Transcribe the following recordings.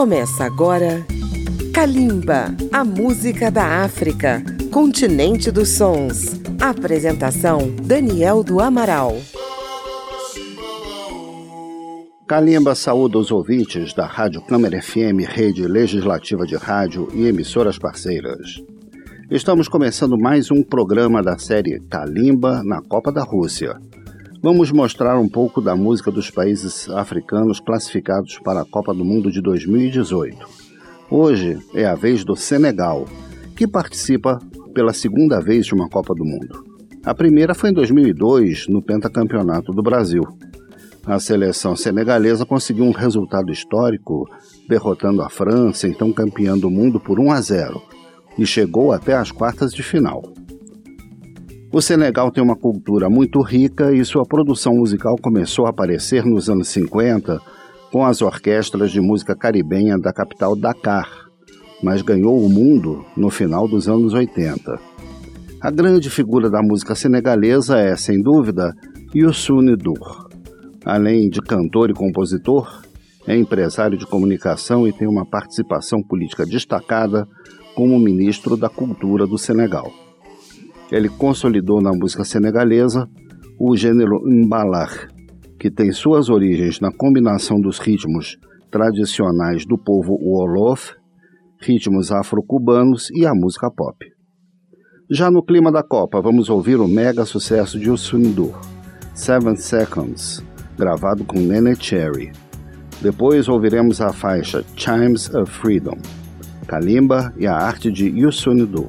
Começa agora Kalimba, a música da África, continente dos sons. Apresentação Daniel do Amaral. Kalimba saúda os ouvintes da Rádio Câmara FM, rede legislativa de rádio e emissoras parceiras. Estamos começando mais um programa da série Kalimba na Copa da Rússia. Vamos mostrar um pouco da música dos países africanos classificados para a Copa do Mundo de 2018. Hoje é a vez do Senegal, que participa pela segunda vez de uma Copa do Mundo. A primeira foi em 2002, no pentacampeonato do Brasil. A seleção senegalesa conseguiu um resultado histórico, derrotando a França, então campeã do mundo, por 1 a 0, e chegou até as quartas de final. O Senegal tem uma cultura muito rica e sua produção musical começou a aparecer nos anos 50 com as orquestras de música caribenha da capital Dakar, mas ganhou o mundo no final dos anos 80. A grande figura da música senegalesa é, sem dúvida, Youssou N'Dour. Além de cantor e compositor, é empresário de comunicação e tem uma participação política destacada como ministro da Cultura do Senegal. Ele consolidou na música senegalesa o gênero mbalar, que tem suas origens na combinação dos ritmos tradicionais do povo Wolof, ritmos afro-cubanos e a música pop. Já no clima da Copa, vamos ouvir o mega sucesso de Usundur, Seven Seconds, gravado com Nene Cherry. Depois ouviremos a faixa Chimes of Freedom, Kalimba e a arte de Yusundur.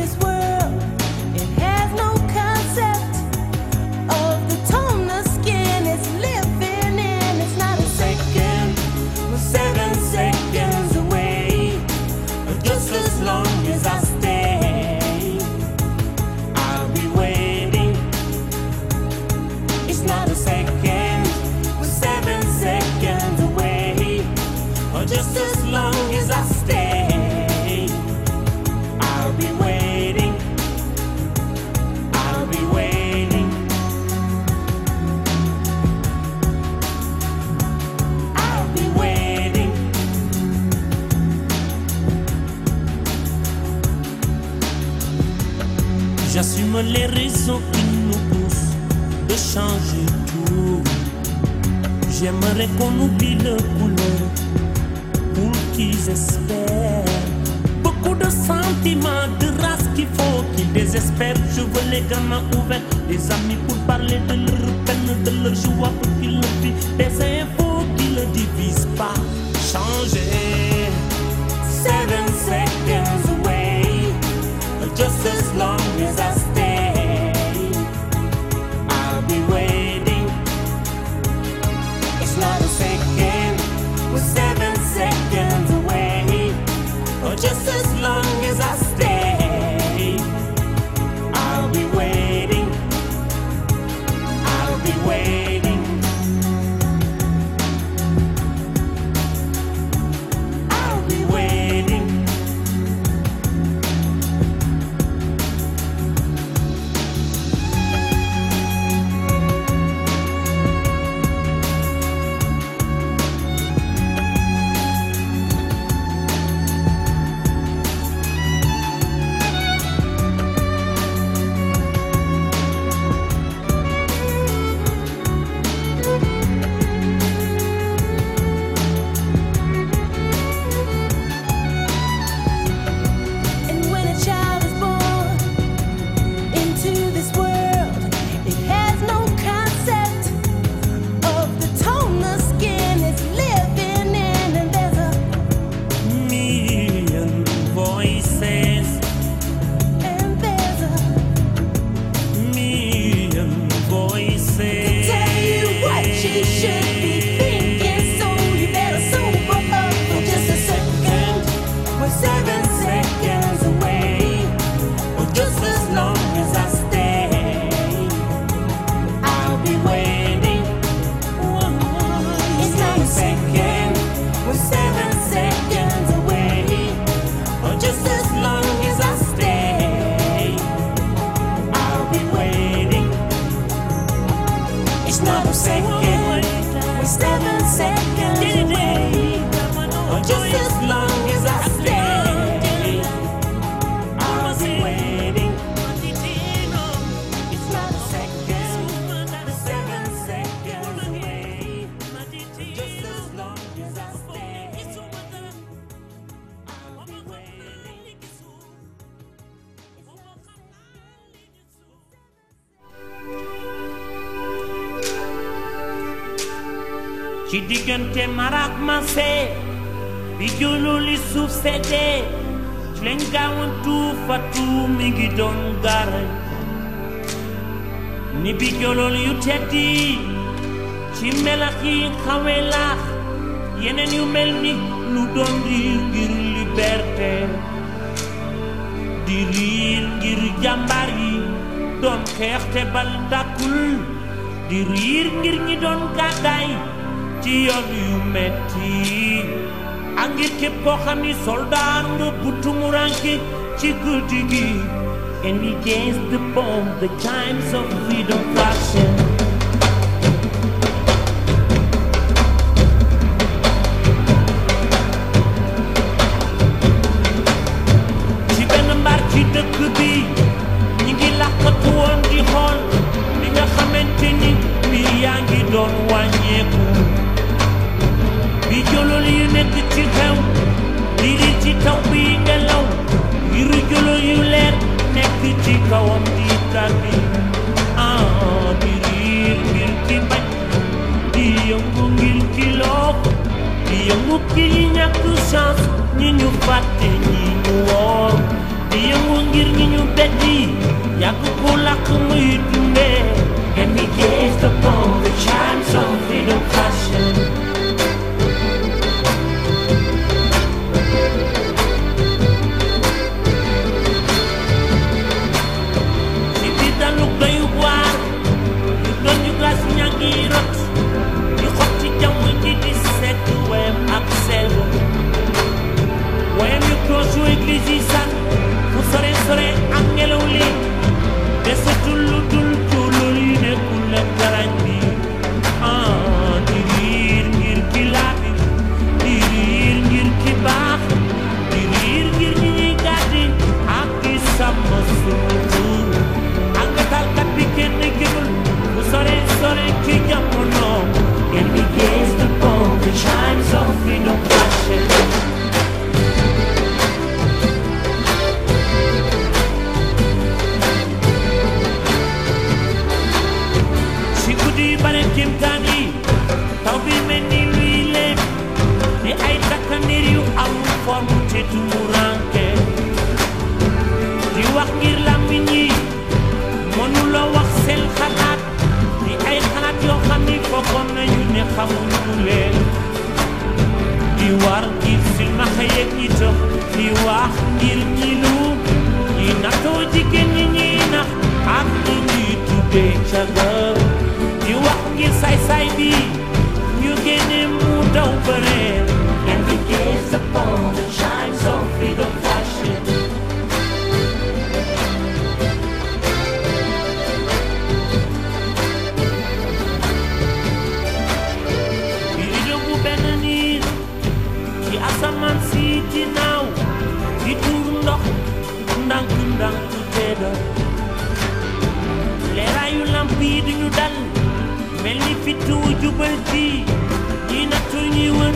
this world, J'aimerais qu'on oublie le couleur pour qu'ils espèrent. Beaucoup de sentiments, de race qu'il faut qu'ils désespèrent. Je veux les gamins ouverts, des amis pour parler de leur peine, de leur joie pour qu'ils le vivent. Des infos qui ne divisent pas. Changer. Seven seconds away. Just as long as I stay, ci diggante maraak marché bi jullu li suuf seddee ci len gawon tu fatu mi ngi don gar ni bi jolol yu teddi ci melaxi xawé xawe yenen yu melni lu don riir ngir liberté di riir ngir jambar yi doon xeexte bal dàkkul di riir ngir ñi don gaday ci yoon yu metti a ngi képp koo xam ni soldaar nga bu tumuranke ci guddi and against the bomb the times of freedom fraction. beddi yàgg ku làkk muy dundee You E o ar que you sai de E o que nem muda o verão the gaze upon the child bi duñu dal. Mel ni fitu jubal ci ñi nattu ñi wër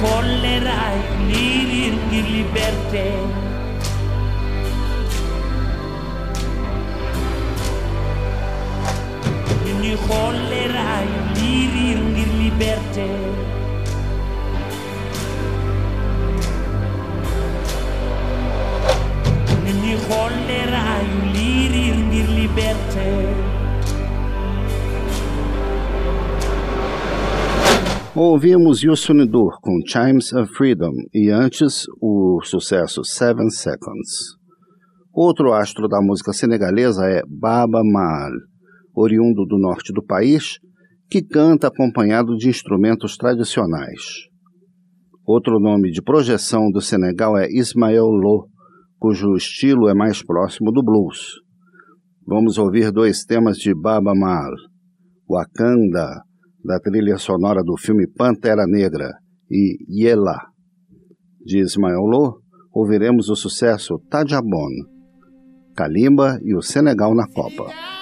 tollerai l'irghi liberté. Mi hollerai l'irghi liberté. Mi hollerai l'irghi liberté. Ouvimos Youssou N'Dour com Chimes of Freedom e antes o sucesso Seven Seconds. Outro astro da música senegalesa é Baba Maal, oriundo do norte do país, que canta acompanhado de instrumentos tradicionais. Outro nome de projeção do Senegal é Ismael Lo, cujo estilo é mais próximo do blues. Vamos ouvir dois temas de Baba Maal, Wakanda, da trilha sonora do filme Pantera Negra, e Yela. De Ismael Lo, ouviremos o sucesso Tajabon, Kalimba e o Senegal na Copa.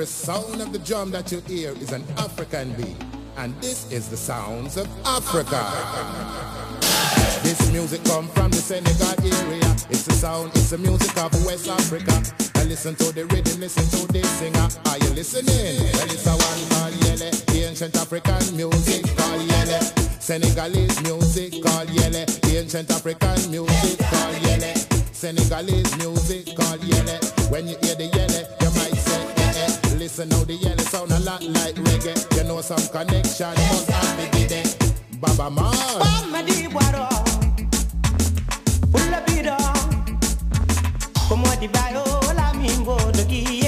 Every sound of the drum that you hear is an African beat. And this is the sounds of Africa. This music come from the Senegal area. It's the sound, it's the music of West Africa. And listen to the rhythm, listen to the singer. Are you listening? Well, it's a one called Yele, ancient African music called Yele. Senegalese music called Yele, ancient African music called Yele. Senegalese music called Yele. When you hear the Yele, Listen how the Yele sound a lot like reggae. You know some connection must have be there. Baba Maal. Baba di guaro. Pulla bido. Como di bayo la mingo de guiele.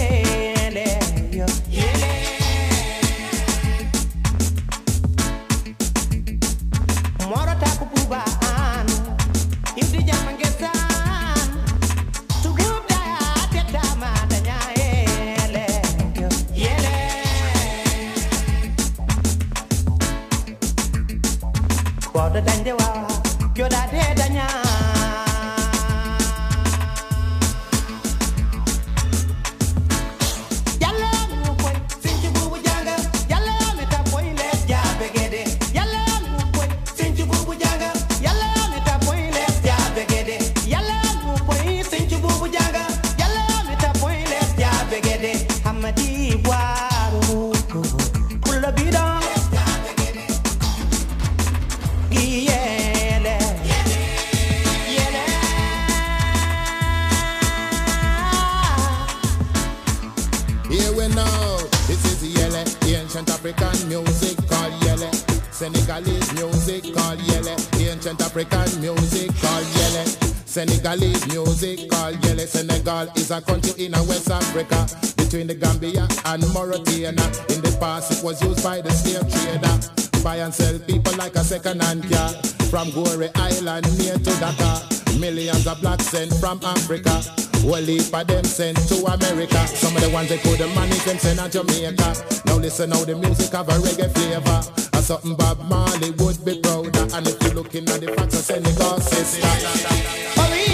Senegal is a country in West Africa between the Gambia and Mauritania. In the past, it was used by the slave trader. buy and sell people like a second-hand car. From Goree Island near to Dakar, millions of blacks sent from Africa. Well, heap of them sent to America. Some of the ones they the money them sent to Jamaica. Now listen how the music have a reggae flavor. And something Bob Marley would be proud of. And if you're looking at the facts of Senegal sister.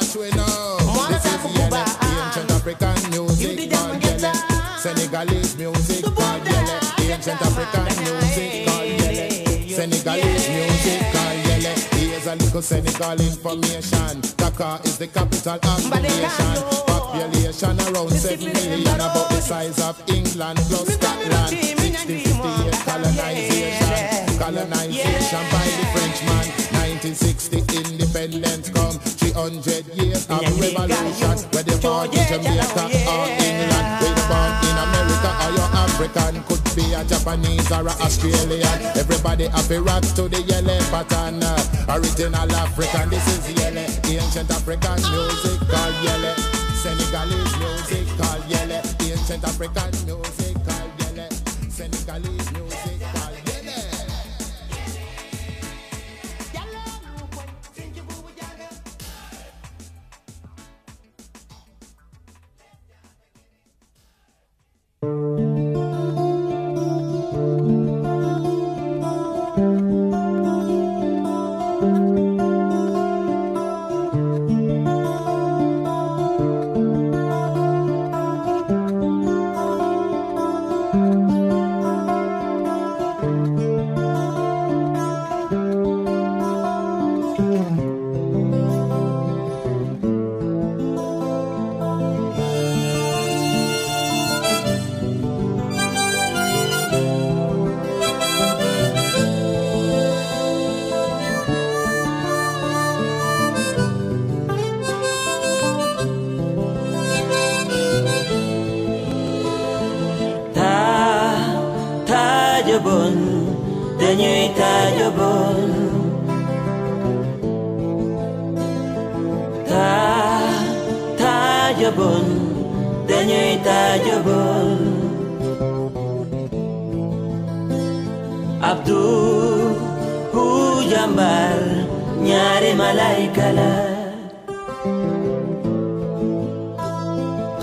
Watch we now. This is yele, ancient African music called yele. Senegalese music called yele, ancient African music called yele. Senegalese music called yele. Here's a little Senegal information. Dakar is the capital of the nation. Population around 7 million, about the size of England plus Scotland. 1658 colonization, colonization by the Frenchman. 1960 independence come 300 years of revolution where they born in Jamaica or England. Where they born in America or you're African. Could be a Japanese or a Australian. Everybody have a rock to the Yele pattern original African this is Yele. Ancient African music called Yele. Senegalese music called Yele. Ancient African music called Yele. Senegalese taajabon dañuy taajabon abdu hu jàmbar ñaari malayka la.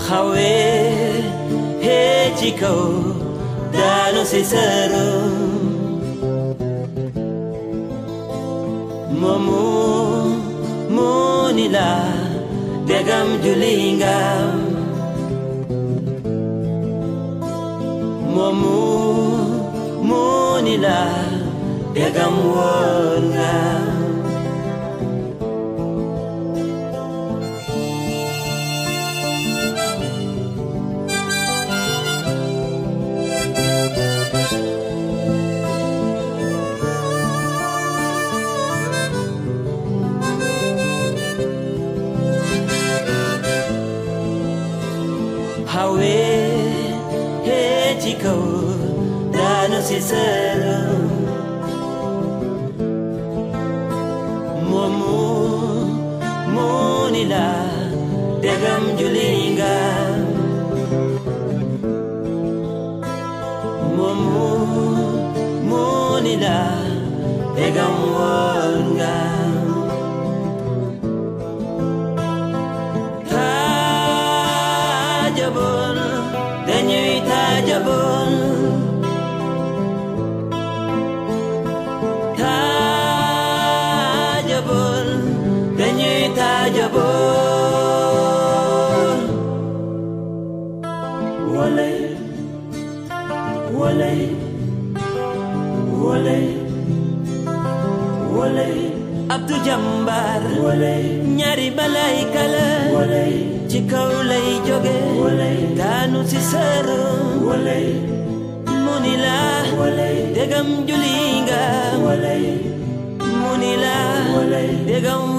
Xawe hee ci kaw daanu si sërëm moomu moo ni la degam juli ngam. Moomu moo ni la degam woon ngam moo ni la degam woon nga jambar walay ñaari balay kala. Ci kaw lay walay daanu si sër walay mu ni la degam juli nga mu ni la walay Dega um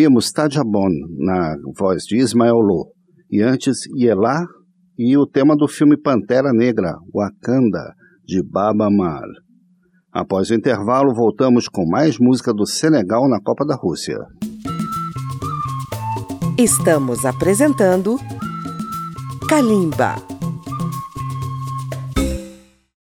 Ouvimos Tadjabon na voz de Ismael Lô e antes Yelá e o tema do filme Pantera Negra, Wakanda, de Baba Mal. Após o intervalo, voltamos com mais música do Senegal na Copa da Rússia. Estamos apresentando Kalimba.